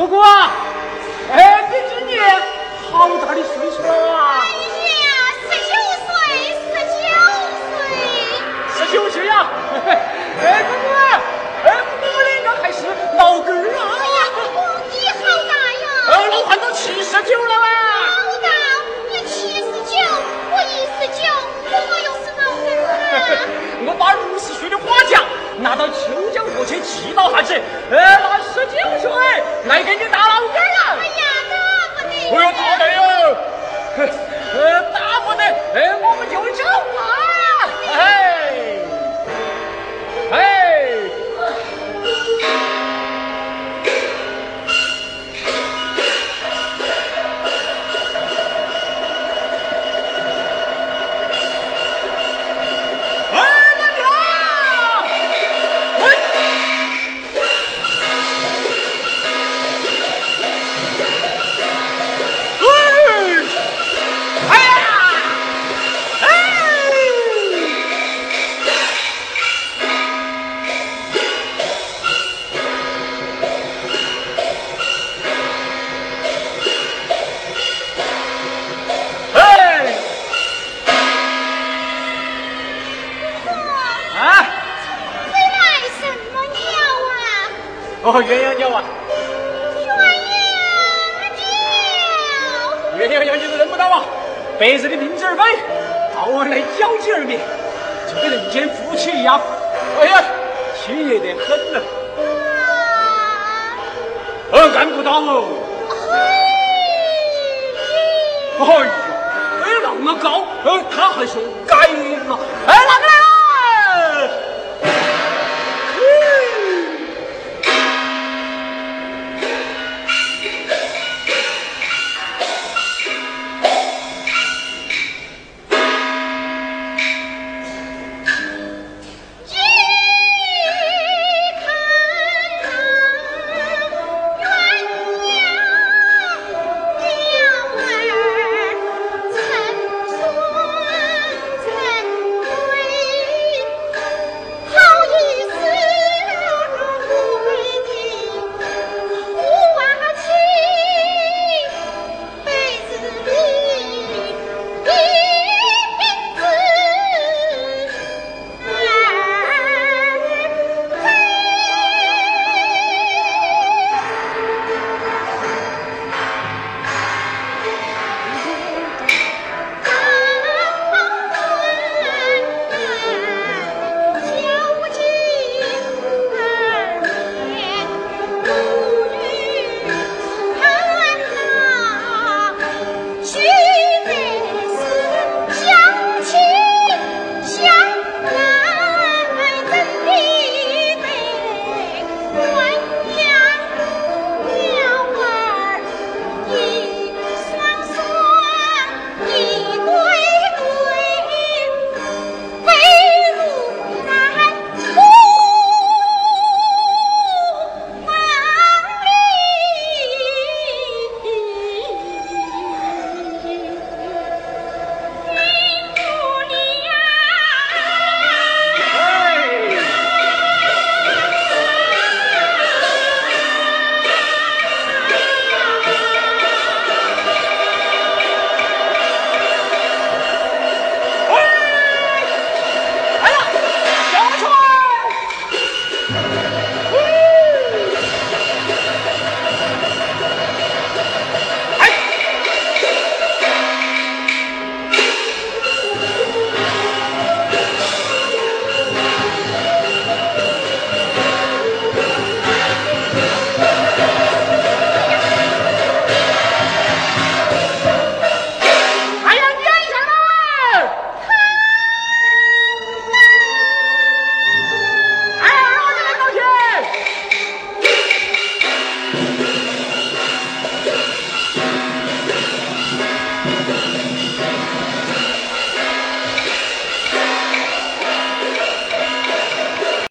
姑姑。来根据哦，鸳鸯鸟啊！鸳鸯鸟，鸳鸯鸟你都认不到啊！白日的命子儿飞，到晚来交集而眠，就跟人间夫妻一样。哎呀，亲热得很了。哦，干不到哦。哎呀，飞那么高，呃，他还说。